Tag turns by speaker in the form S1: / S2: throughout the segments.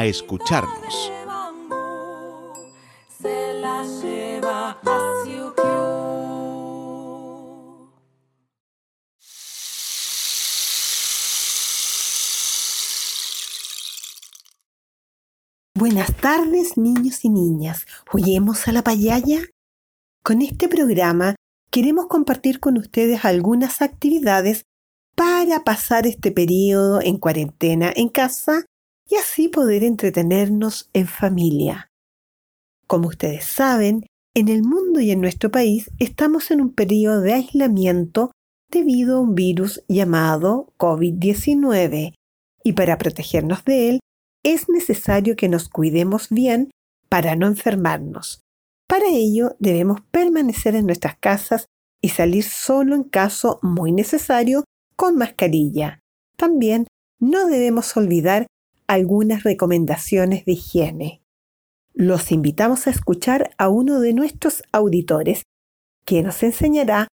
S1: escucharnos.
S2: Buenas tardes, niños y niñas. ¿Huyemos a la payaya? Con este programa queremos compartir con ustedes algunas actividades para pasar este periodo en cuarentena en casa y así poder entretenernos en familia. Como ustedes saben, en el mundo y en nuestro país estamos en un periodo de aislamiento debido a un virus llamado COVID-19 y para protegernos de él es necesario que nos cuidemos bien para no enfermarnos. Para ello debemos permanecer en nuestras casas y salir solo en caso muy necesario con mascarilla. También no debemos olvidar algunas recomendaciones de higiene. Los invitamos a escuchar a uno de nuestros auditores que nos enseñará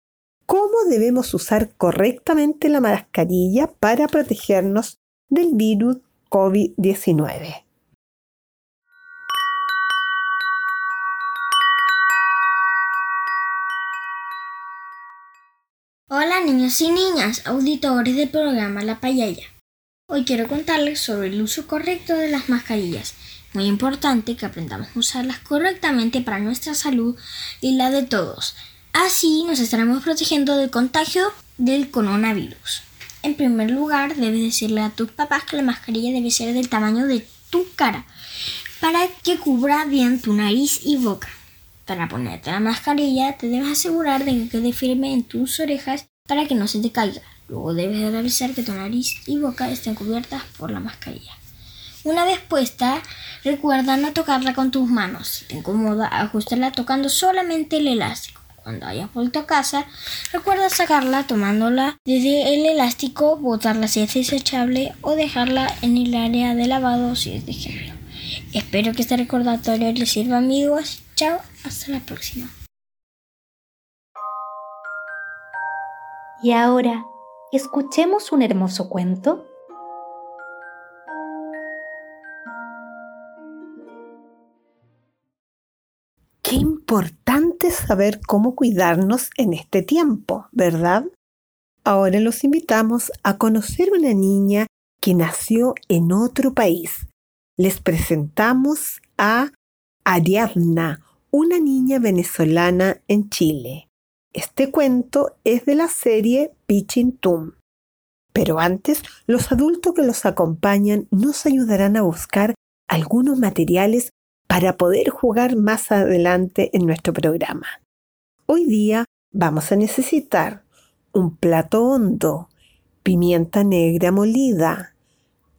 S2: cómo debemos usar correctamente la mascarilla para protegernos del virus COVID-19.
S3: Hola niños y niñas, auditores del programa La Payaya. Hoy quiero contarles sobre el uso correcto de las mascarillas. Muy importante que aprendamos a usarlas correctamente para nuestra salud y la de todos. Así nos estaremos protegiendo del contagio del coronavirus. En primer lugar, debes decirle a tus papás que la mascarilla debe ser del tamaño de tu cara para que cubra bien tu nariz y boca. Para ponerte la mascarilla, te debes asegurar de que quede firme en tus orejas para que no se te caiga. Luego debes revisar que tu nariz y boca estén cubiertas por la mascarilla. Una vez puesta, recuerda no tocarla con tus manos. Si te incomoda, ajustarla tocando solamente el elástico. Cuando hayas vuelto a casa, recuerda sacarla tomándola desde el elástico, botarla si es desechable o dejarla en el área de lavado si es de género. Espero que este recordatorio les sirva amigos. Chao, hasta la próxima.
S4: Y ahora escuchemos un hermoso cuento.
S2: Qué importante saber cómo cuidarnos en este tiempo, ¿verdad? Ahora los invitamos a conocer una niña que nació en otro país. Les presentamos a Ariadna, una niña venezolana en Chile. Este cuento es de la serie Pitching Tum. Pero antes, los adultos que los acompañan nos ayudarán a buscar algunos materiales para poder jugar más adelante en nuestro programa. Hoy día vamos a necesitar un plato hondo, pimienta negra molida,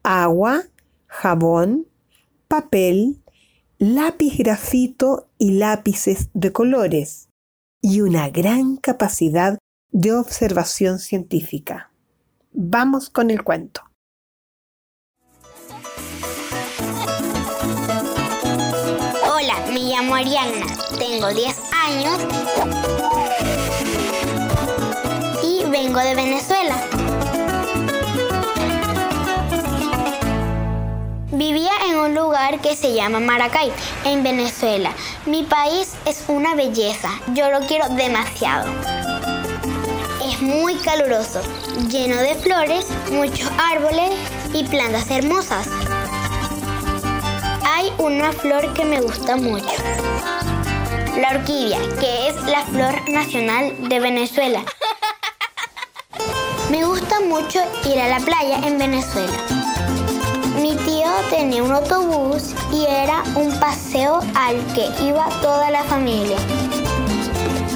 S2: agua, jabón, papel, lápiz grafito y lápices de colores y una gran capacidad de observación científica. Vamos con el cuento.
S5: Hola, me llamo Ariana, tengo 10 años y vengo de Venezuela. Que se llama Maracay, en Venezuela. Mi país es una belleza, yo lo quiero demasiado. Es muy caluroso, lleno de flores, muchos árboles y plantas hermosas. Hay una flor que me gusta mucho. La orquídea, que es la flor nacional de Venezuela. Me gusta mucho ir a la playa en Venezuela. Mi tenía un autobús y era un paseo al que iba toda la familia.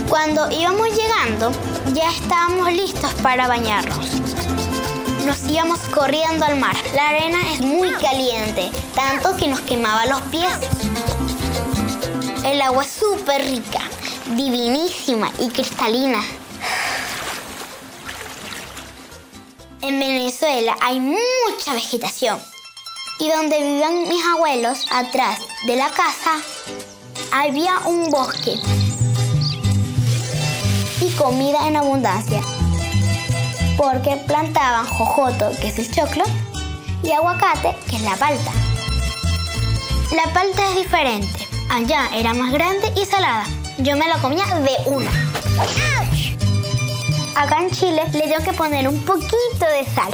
S5: Cuando íbamos llegando, ya estábamos listos para bañarnos. Nos íbamos corriendo al mar. La arena es muy caliente, tanto que nos quemaba los pies. El agua es súper rica, divinísima y cristalina. En Venezuela hay mucha vegetación. Y donde vivían mis abuelos, atrás de la casa, había un bosque y comida en abundancia. Porque plantaban jojoto, que es el choclo, y aguacate, que es la palta. La palta es diferente. Allá era más grande y salada. Yo me la comía de una. Acá en Chile le tengo que poner un poquito de sal.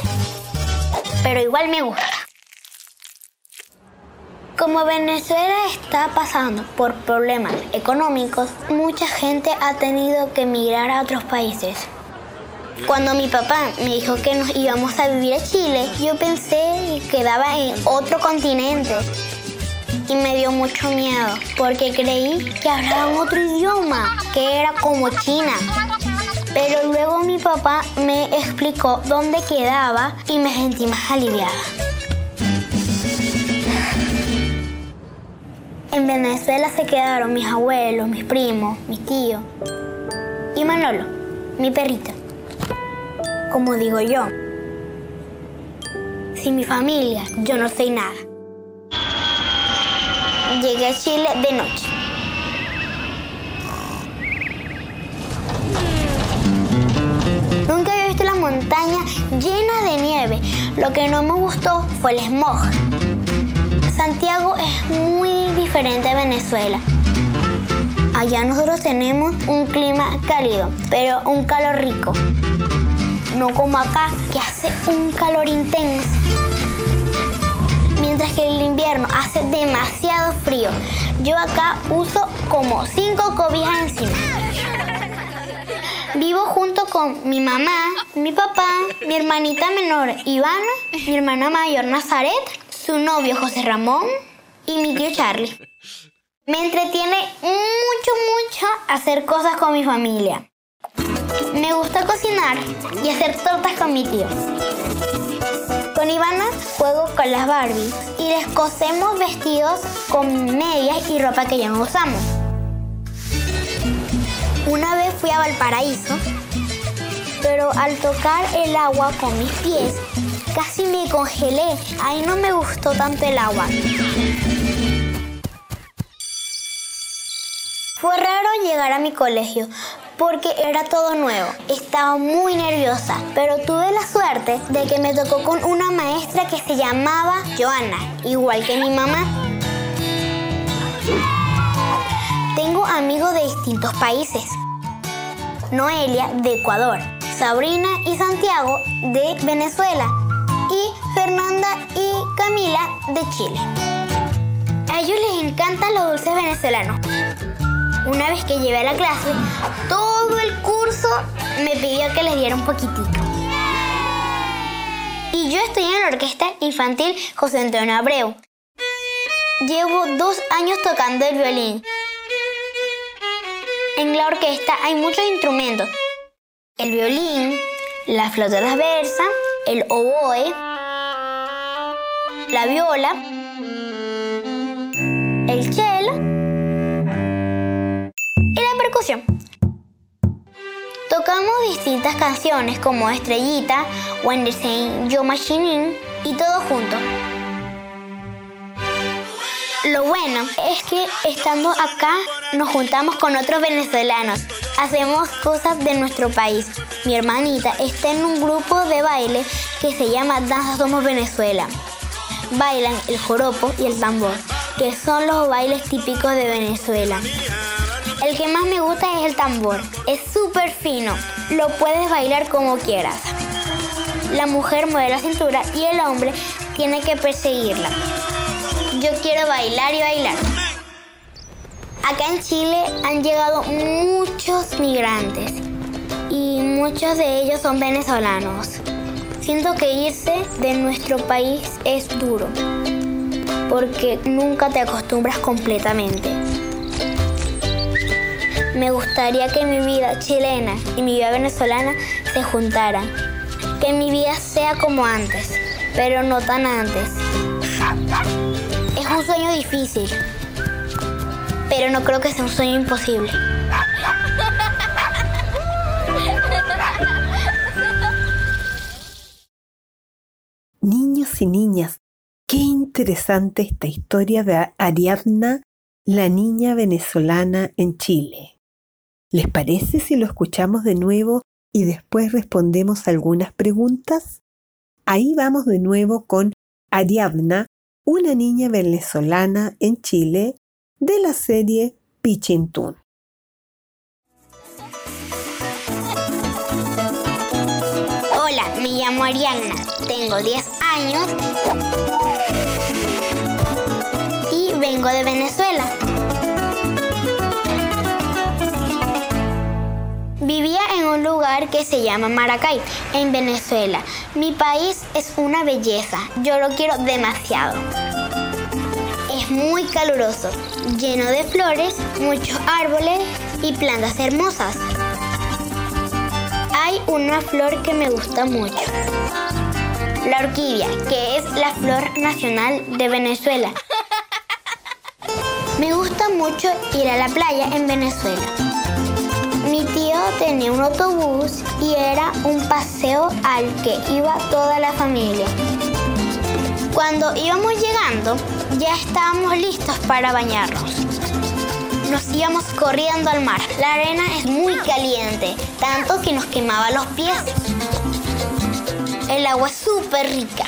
S5: Pero igual me gusta. Como Venezuela está pasando por problemas económicos, mucha gente ha tenido que emigrar a otros países. Cuando mi papá me dijo que nos íbamos a vivir a Chile, yo pensé que quedaba en otro continente. Y me dio mucho miedo, porque creí que hablaban otro idioma, que era como China. Pero luego mi papá me explicó dónde quedaba y me sentí más aliviada. En Venezuela se quedaron mis abuelos, mis primos, mis tíos y Manolo, mi perrito. Como digo yo, sin mi familia yo no soy nada. Llegué a Chile de noche. Nunca había visto la montaña llena de nieve. Lo que no me gustó fue el smog. Santiago es muy diferente a Venezuela. Allá nosotros tenemos un clima cálido, pero un calor rico. No como acá, que hace un calor intenso. Mientras que el invierno hace demasiado frío. Yo acá uso como cinco cobijas encima. Vivo junto con mi mamá, mi papá, mi hermanita menor Ivana, mi hermana mayor Nazaret, su novio José Ramón y mi tío Charlie. Me entretiene mucho, mucho hacer cosas con mi familia. Me gusta cocinar y hacer tortas con mi tío. Con Ivana juego con las Barbies y les cosemos vestidos con medias y ropa que ya no usamos. Una vez fui a Valparaíso, pero al tocar el agua con mis pies, casi me congelé. Ahí no me gustó tanto el agua. Fue raro llegar a mi colegio porque era todo nuevo. Estaba muy nerviosa, pero tuve la suerte de que me tocó con una maestra que se llamaba Joana, igual que mi mamá. Tengo amigos de distintos países. Noelia de Ecuador, Sabrina y Santiago de Venezuela y Fernanda y Camila de Chile. A ellos les encantan los dulces venezolanos. Una vez que llevé a la clase, todo el curso me pidió que les diera un poquitito. Y yo estoy en la orquesta infantil José Antonio Abreu. Llevo dos años tocando el violín. En la orquesta hay muchos instrumentos. El violín, la flauta transversa, el oboe, la viola, el cello Tocamos distintas canciones como Estrellita, the Saint Yo Machine y todo junto. Lo bueno es que estando acá nos juntamos con otros venezolanos. Hacemos cosas de nuestro país. Mi hermanita está en un grupo de baile que se llama Danza Somos Venezuela. Bailan el joropo y el tambor, que son los bailes típicos de Venezuela. El que más me gusta es el tambor. Es súper fino. Lo puedes bailar como quieras. La mujer mueve la cintura y el hombre tiene que perseguirla. yo quiero bailar y bailar. Acá en Chile han llegado muchos migrantes y muchos de ellos son venezolanos. Siento que irse de nuestro país es duro porque nunca te acostumbras completamente. Me gustaría que mi vida chilena y mi vida venezolana se juntaran. Que mi vida sea como antes, pero no tan antes. Es un sueño difícil, pero no creo que sea un sueño imposible.
S2: Niños y niñas, qué interesante esta historia de Ariadna, la niña venezolana en Chile. ¿Les parece si lo escuchamos de nuevo y después respondemos algunas preguntas? Ahí vamos de nuevo con Ariadna, una niña venezolana en Chile de la serie Pichintún.
S5: Hola, me llamo Ariadna, tengo 10 años y vengo de Venezuela. Vivía en un lugar que se llama Maracay, en Venezuela. Mi país es una belleza, yo lo quiero demasiado. Es muy caluroso, lleno de flores, muchos árboles y plantas hermosas. Hay una flor que me gusta mucho. La orquídea, que es la flor nacional de Venezuela. Me gusta mucho ir a la playa en Venezuela. Tenía un autobús y era un paseo al que iba toda la familia. Cuando íbamos llegando, ya estábamos listos para bañarnos. Nos íbamos corriendo al mar. La arena es muy caliente, tanto que nos quemaba los pies. El agua es súper rica,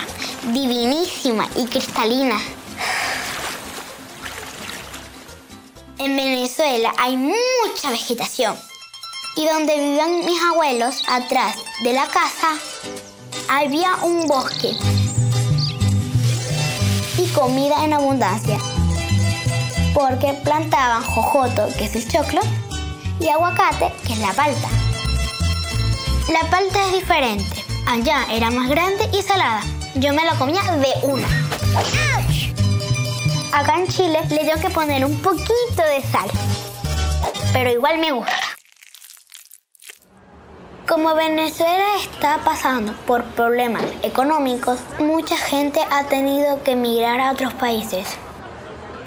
S5: divinísima y cristalina. En Venezuela hay mucha vegetación y donde vivían mis abuelos, atrás de la casa, había un bosque y comida en abundancia, porque plantaban jojoto, que es el choclo, y aguacate, que es la palta. La palta es diferente, allá era más grande y salada, yo me la comía de una. Acá en Chile le tengo que poner un poquito de sal, pero igual me gusta. Como Venezuela está pasando por problemas económicos, mucha gente ha tenido que emigrar a otros países.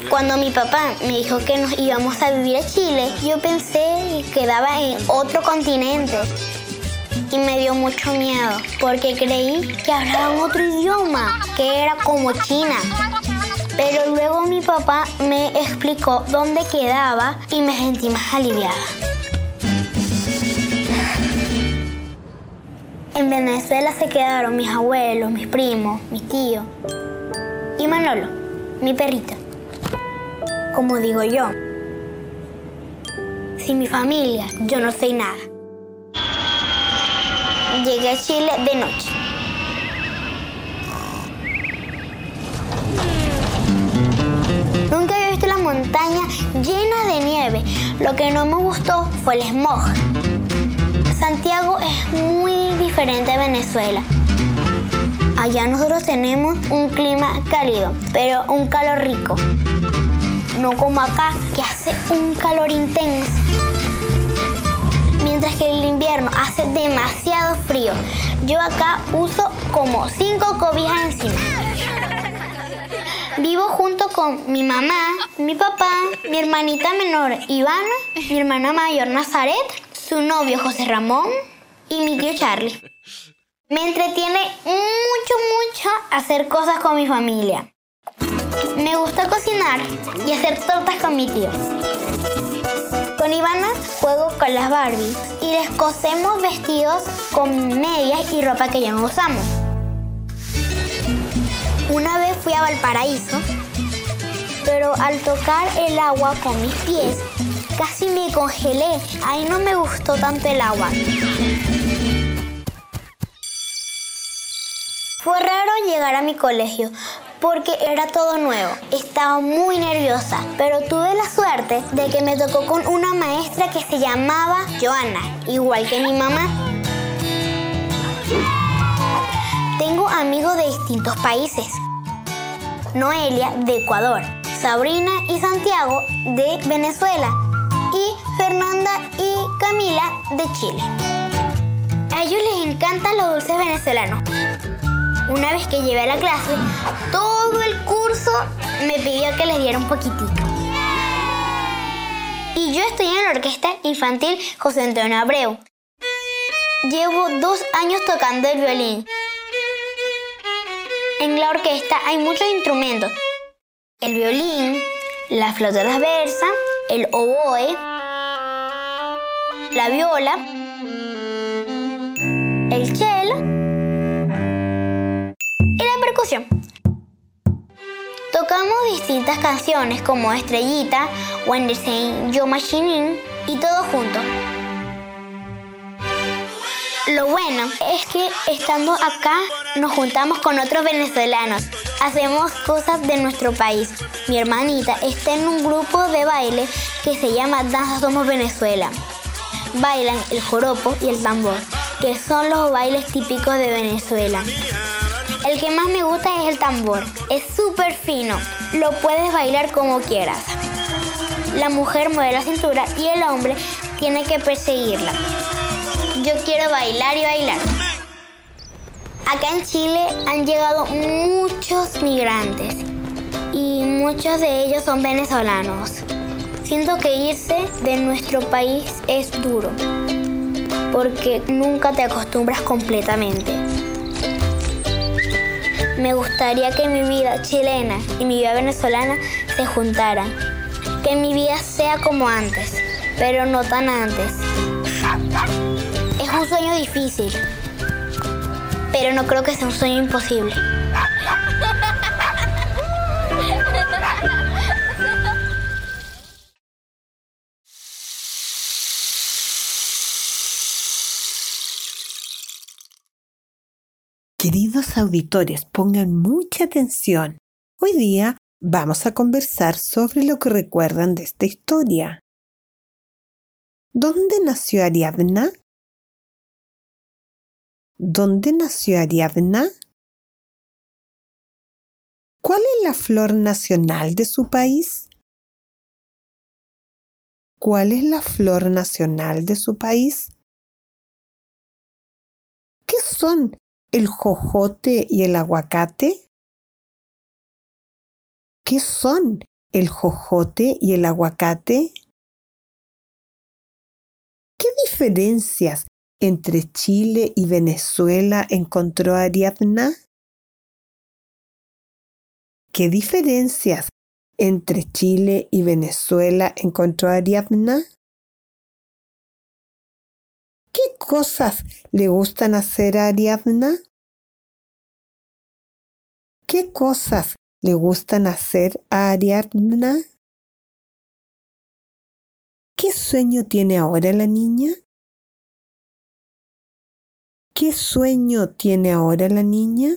S5: Cuando mi papá me dijo que nos íbamos a vivir a Chile, yo pensé que quedaba en otro continente. Y me dio mucho miedo, porque creí que hablaban otro idioma, que era como China. Pero luego mi papá me explicó dónde quedaba y me sentí más aliviada. En Venezuela se quedaron mis abuelos, mis primos, mis tíos y Manolo, mi perrito. Como digo yo, sin mi familia yo no soy nada. Llegué a Chile de noche. Nunca había visto la montaña llena de nieve. Lo que no me gustó fue el smog. Santiago es muy diferente a Venezuela. Allá nosotros tenemos un clima cálido, pero un calor rico. No como acá, que hace un calor intenso. Mientras que el invierno hace demasiado frío. Yo acá uso como cinco cobijas encima. Vivo junto con mi mamá, mi papá, mi hermanita menor Ivana, mi hermana mayor Nazaret, su novio José Ramón y mi tío Charlie. Me entretiene mucho, mucho hacer cosas con mi familia. Me gusta cocinar y hacer tortas con mi tío. Con Ivana juego con las Barbies y les cosemos vestidos con medias y ropa que ya no usamos. Una vez fui a Valparaíso, pero al tocar el agua con mis pies, casi me congelé. Ahí no me gustó tanto el agua. Fue raro llegar a mi colegio porque era todo nuevo. Estaba muy nerviosa, pero tuve la suerte de que me tocó con una maestra que se llamaba Joana, igual que mi mamá. Tengo amigos de distintos países. Noelia de Ecuador, Sabrina y Santiago de Venezuela y Fernanda y Camila de Chile. A ellos les encantan los dulces venezolanos. Una vez que llevé a la clase, todo el curso me pidió que les diera un poquitito. Y yo estoy en la orquesta infantil José Antonio Abreu. Llevo dos años tocando el violín. En la orquesta hay muchos instrumentos. El violín, la flauta transversa, el oboe, la viola, el cello y la percusión. Tocamos distintas canciones como Estrellita, When the Same Yo Machine y todo junto. Lo bueno es que estando acá nos juntamos con otros venezolanos, hacemos cosas de nuestro país. Mi hermanita está en un grupo de baile que se llama Danza Somos Venezuela. Bailan el joropo y el tambor, que son los bailes típicos de Venezuela. El que más me gusta es el tambor. Es súper fino. Lo puedes bailar como quieras. La mujer mueve la cintura y el hombre tiene que perseguirla. Yo quiero bailar y bailar. Acá en Chile han llegado muchos migrantes y muchos de ellos son venezolanos. Siento que irse de nuestro país es duro porque nunca te acostumbras completamente. Me gustaría que mi vida chilena y mi vida venezolana se juntaran. Que mi vida sea como antes, pero no tan antes. Un sueño difícil, pero no creo que sea un sueño imposible.
S2: Queridos auditores, pongan mucha atención. Hoy día vamos a conversar sobre lo que recuerdan de esta historia. ¿Dónde nació Ariadna? ¿Dónde nació Ariadna? ¿Cuál es la flor nacional de su país? ¿Cuál es la flor nacional de su país? ¿Qué son el jojote y el aguacate? ¿Qué son el jojote y el aguacate? ¿Qué diferencias entre Chile y Venezuela encontró Ariadna? ¿Qué diferencias entre Chile y Venezuela encontró Ariadna? ¿Qué cosas le gustan hacer a Ariadna? ¿Qué cosas le gustan hacer a Ariadna? ¿Qué sueño tiene ahora la niña? ¿Qué sueño tiene ahora la niña?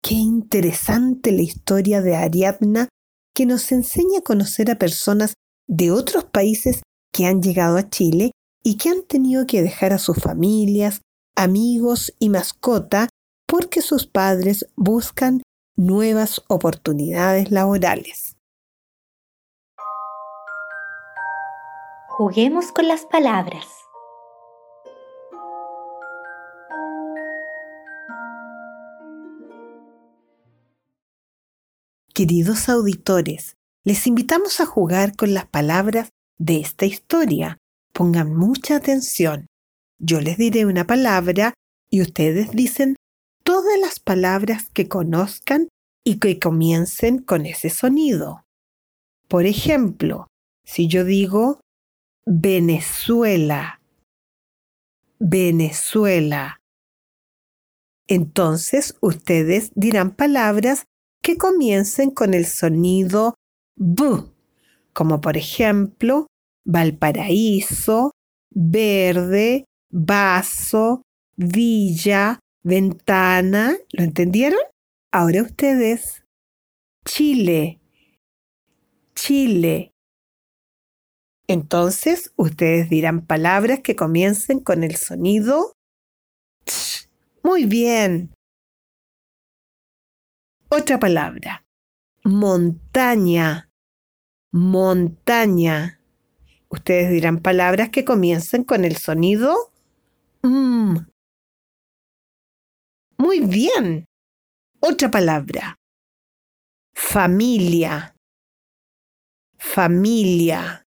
S2: Qué interesante la historia de Ariadna que nos enseña a conocer a personas de otros países que han llegado a Chile y que han tenido que dejar a sus familias, amigos y mascota porque sus padres buscan nuevas oportunidades laborales.
S4: Juguemos con las palabras.
S2: Queridos auditores, les invitamos a jugar con las palabras de esta historia. Pongan mucha atención. Yo les diré una palabra y ustedes dicen todas las palabras que conozcan y que comiencen con ese sonido. Por ejemplo, si yo digo Venezuela, Venezuela, entonces ustedes dirán palabras que comiencen con el sonido B, como por ejemplo Valparaíso, verde, vaso, villa, Ventana, ¿lo entendieron? Ahora ustedes. Chile. Chile. Entonces, ustedes dirán palabras que comiencen con el sonido ch. Muy bien. Otra palabra. Montaña. Montaña. Ustedes dirán palabras que comiencen con el sonido mm. Muy bien. Otra palabra. Familia. Familia.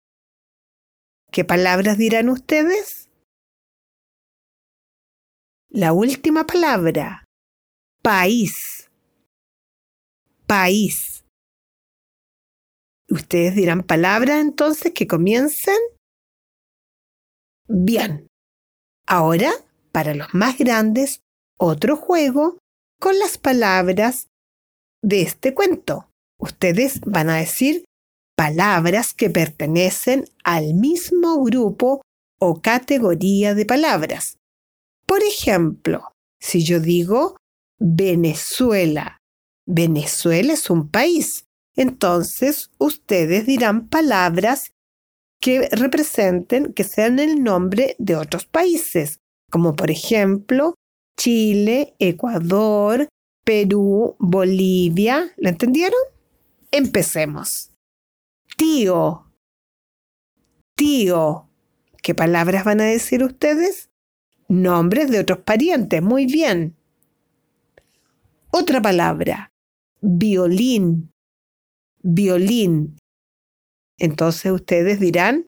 S2: ¿Qué palabras dirán ustedes? La última palabra. País. País. ¿Ustedes dirán palabras entonces que comiencen? Bien. Ahora, para los más grandes, otro juego con las palabras de este cuento. Ustedes van a decir palabras que pertenecen al mismo grupo o categoría de palabras. Por ejemplo, si yo digo Venezuela, Venezuela es un país, entonces ustedes dirán palabras que representen, que sean el nombre de otros países, como por ejemplo Chile, Ecuador, Perú, Bolivia. ¿Lo entendieron? Empecemos. Tío. Tío. ¿Qué palabras van a decir ustedes? Nombres de otros parientes. Muy bien. Otra palabra. Violín. Violín. Entonces ustedes dirán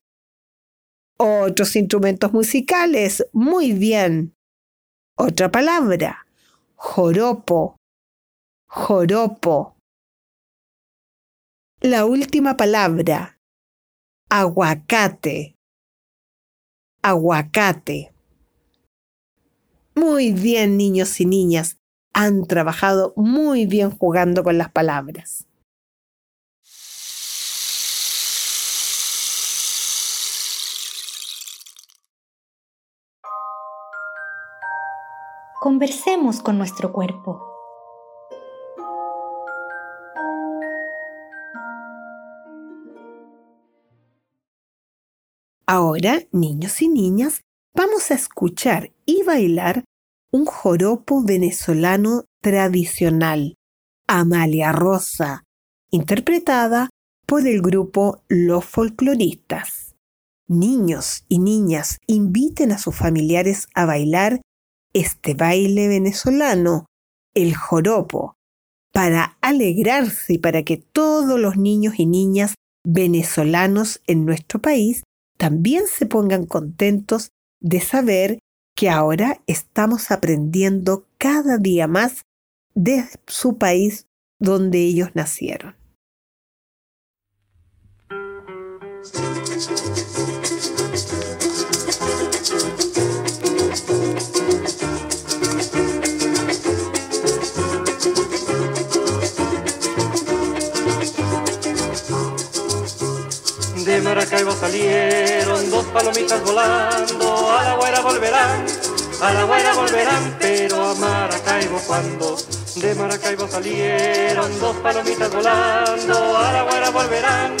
S2: otros instrumentos musicales. Muy bien. Otra palabra, joropo, joropo. La última palabra, aguacate, aguacate. Muy bien, niños y niñas, han trabajado muy bien jugando con las palabras.
S4: Conversemos con nuestro cuerpo.
S2: Ahora, niños y niñas, vamos a escuchar y bailar un joropo venezolano tradicional, Amalia Rosa, interpretada por el grupo Los Folcloristas. Niños y niñas inviten a sus familiares a bailar este baile venezolano, el joropo, para alegrarse y para que todos los niños y niñas venezolanos en nuestro país también se pongan contentos de saber que ahora estamos aprendiendo cada día más de su país donde ellos nacieron.
S6: De Maracaibo salieron dos palomitas volando, a la guaira volverán, a la volverán, pero a Maracaibo cuando. De Maracaibo salieron dos palomitas volando, a la guaira volverán,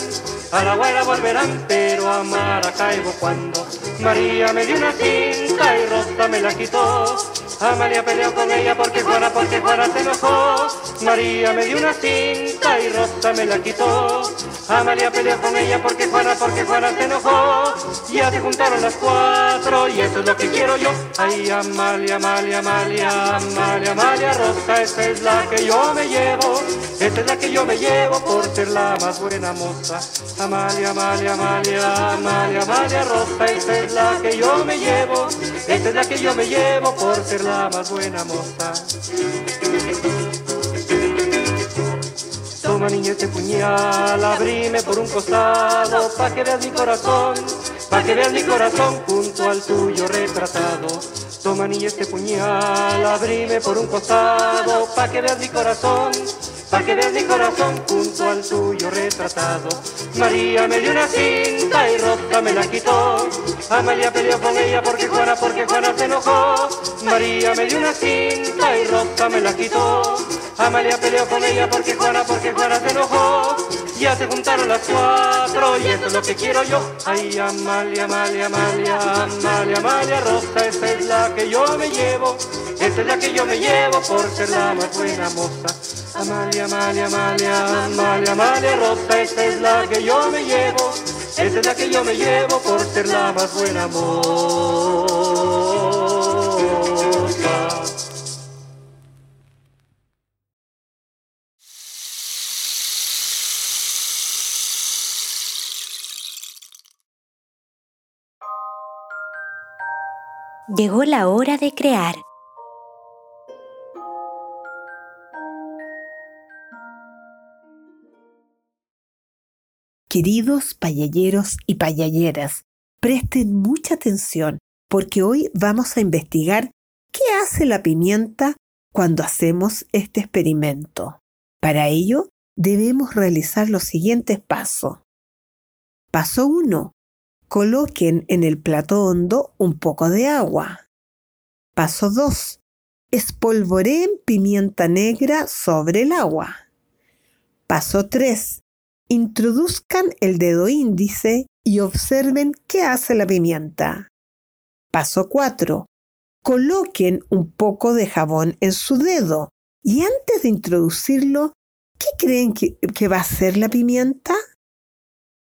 S6: a la guaira volverán, pero a Maracaibo cuando. María me dio una cinta y Rosa me la quitó. Amalia peleó con ella porque Juana, porque Juana se enojó. María me dio una cinta y Rosa me la quitó. Amalia peleó con ella porque Juana, porque Juana se enojó. Ya se juntaron las cuatro y eso es lo que quiero yo. Ay, Amalia, Amalia, Amalia, Amalia, Amalia Rosa, esta es la que yo me llevo. Esta es la que yo me llevo por ser la más buena moza. Amalia, Amalia, Amalia, Amalia, Amalia Rosa, esta es la que yo me llevo. Esta es la que yo me llevo por ser la más buena moza. Toma niña este puñal, abrime por un costado, pa' que veas mi corazón, pa' que veas mi corazón junto al tuyo retratado. Toma niña este puñal, abrime por un costado, pa' que veas mi corazón, pa' que veas mi corazón junto al tuyo retratado. María me dio una cinta y Rosa me la quitó. Amalia peleó con ella porque Juana, porque Juana se enojó. María me dio una cinta y Rosa me la quitó. Amalia peleó con ella porque Juana, porque Juana se enojó. Ya se juntaron las cuatro y eso es lo que quiero yo. Ay, Amalia, Amalia, Amalia, Amalia, Amalia, Rosa, esa es la que yo me llevo. Esa es la que yo me llevo por ser la más buena moza. Amalia, Amalia, Amalia, Amalia, Amalia, Rosa, esa es la que yo me llevo. Esa es la que yo me llevo por ser la más buena moza.
S4: Llegó la hora de crear.
S2: Queridos payalleros y payalleras, presten mucha atención porque hoy vamos a investigar qué hace la pimienta cuando hacemos este experimento. Para ello, debemos realizar los siguientes pasos. Paso 1. Coloquen en el plato hondo un poco de agua. Paso 2. Espolvoreen pimienta negra sobre el agua. Paso 3. Introduzcan el dedo índice y observen qué hace la pimienta. Paso 4. Coloquen un poco de jabón en su dedo y antes de introducirlo, ¿qué creen que, que va a hacer la pimienta?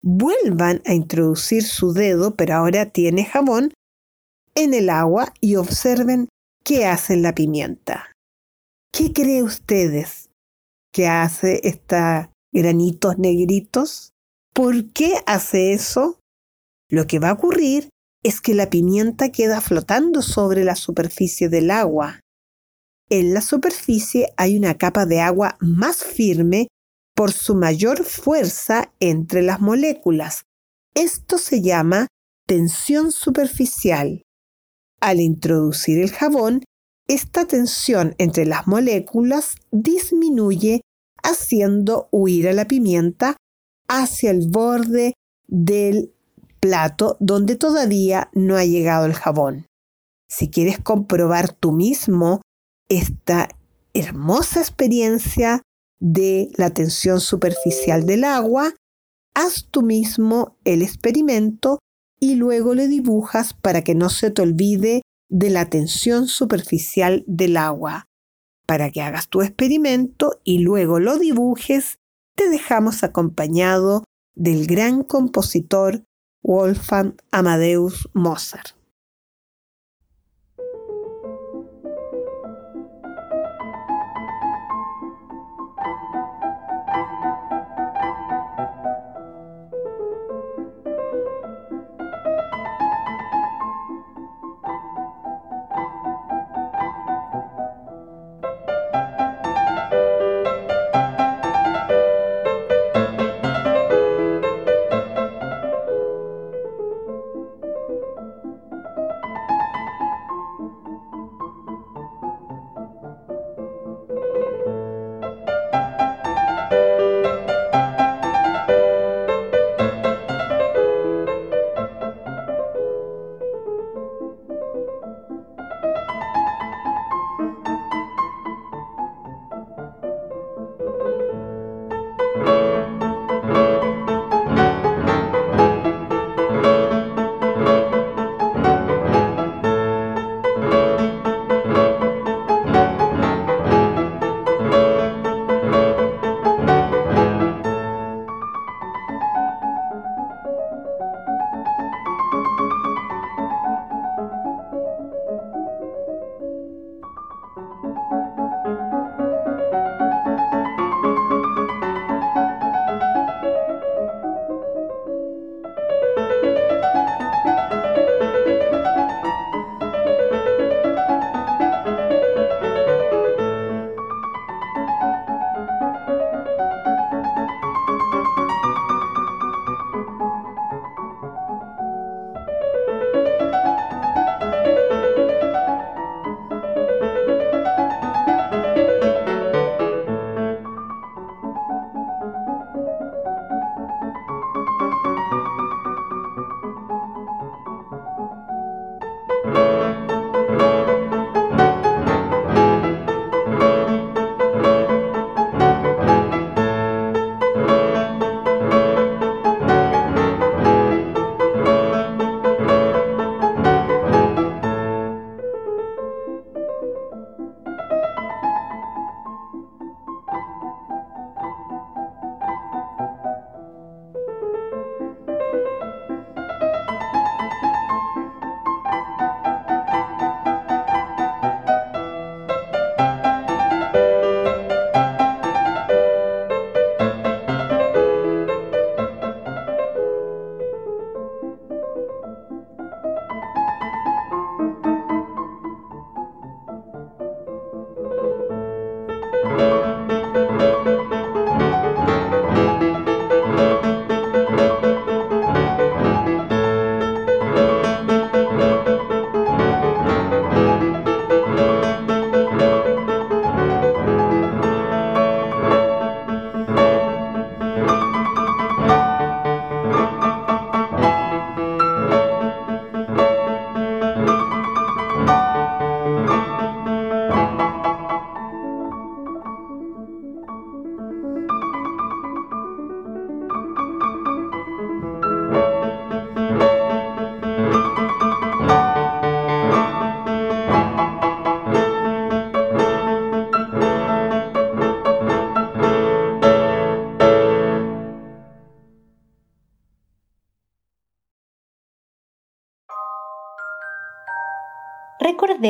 S2: Vuelvan a introducir su dedo, pero ahora tiene jabón, en el agua y observen qué hace la pimienta. ¿Qué creen ustedes que hace esta granitos negritos? ¿Por qué hace eso? Lo que va a ocurrir es que la pimienta queda flotando sobre la superficie del agua. En la superficie hay una capa de agua más firme por su mayor fuerza entre las moléculas. Esto se llama tensión superficial. Al introducir el jabón, esta tensión entre las moléculas disminuye haciendo huir a la pimienta hacia el borde del plato donde todavía no ha llegado el jabón. Si quieres comprobar tú mismo esta hermosa experiencia de la tensión superficial del agua, haz tú mismo el experimento y luego le dibujas para que no se te olvide de la tensión superficial del agua. Para que hagas tu experimento y luego lo dibujes, te dejamos acompañado del gran compositor Wolfgang Amadeus Mozart.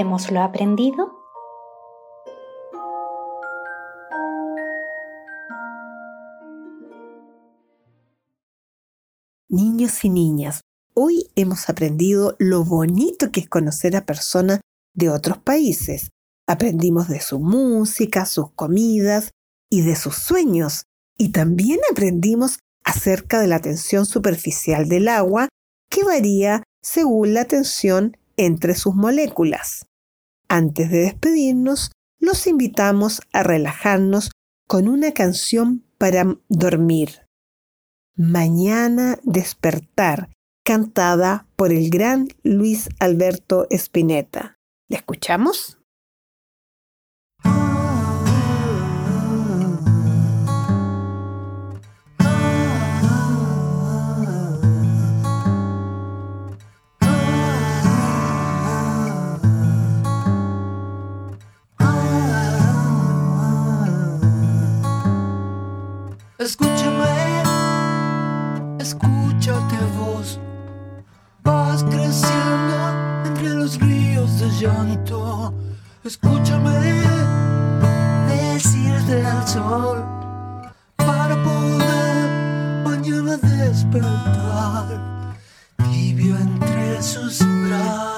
S4: Recordemos lo aprendido
S2: Niños y niñas, hoy hemos aprendido lo bonito que es conocer a personas de otros países. Aprendimos de su música, sus comidas y de sus sueños. Y también aprendimos acerca de la tensión superficial del agua que varía según la tensión entre sus moléculas. Antes de despedirnos, los invitamos a relajarnos con una canción para dormir. Mañana despertar, cantada por el gran Luis Alberto Spinetta. ¿La escuchamos?
S7: Escúchame, escúchate vos. Vas creciendo entre los ríos de llanto. Escúchame decirte al sol para poder mañana despertar. Tibio entre sus brazos.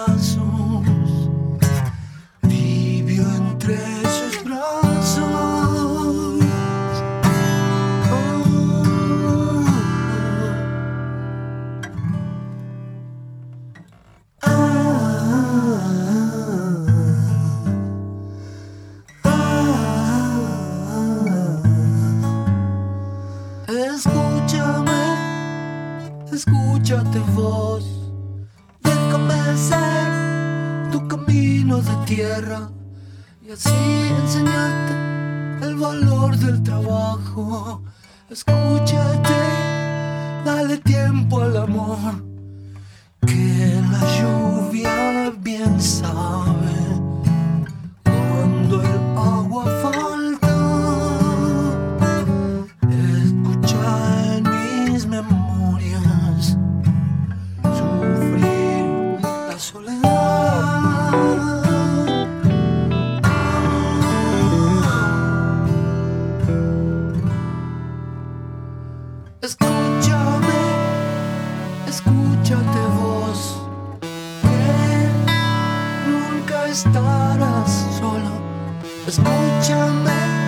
S7: Así enseñarte el valor del trabajo. Escúchate, Escúchame, escúchate vos, que nunca estarás solo. Escúchame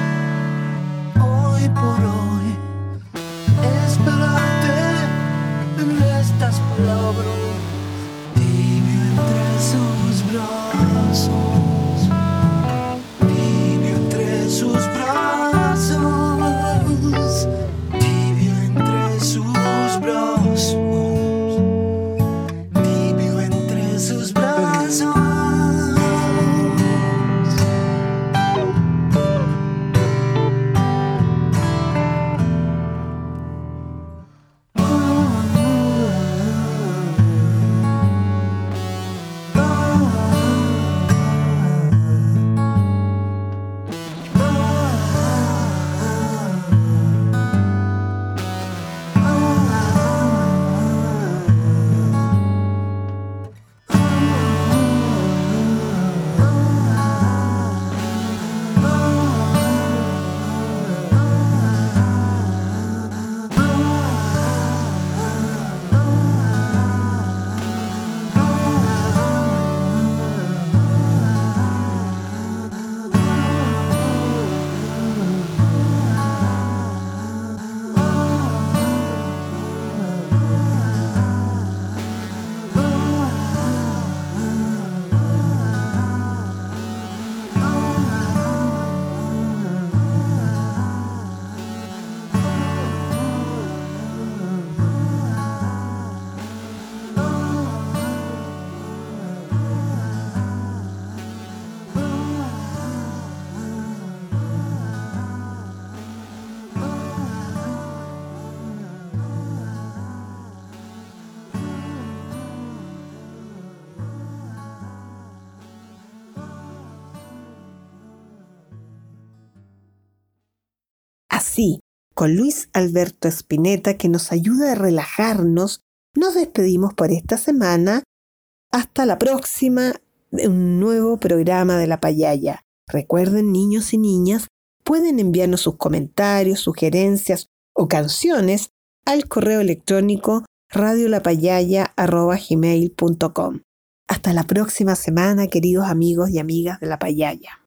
S2: con Luis Alberto Spinetta, que nos ayuda a relajarnos, nos despedimos por esta semana. Hasta la próxima un nuevo programa de La Payaya. Recuerden, niños y niñas, pueden enviarnos sus comentarios, sugerencias o canciones al correo electrónico radiolapayaya.com. Hasta la próxima semana, queridos amigos y amigas de La Payaya.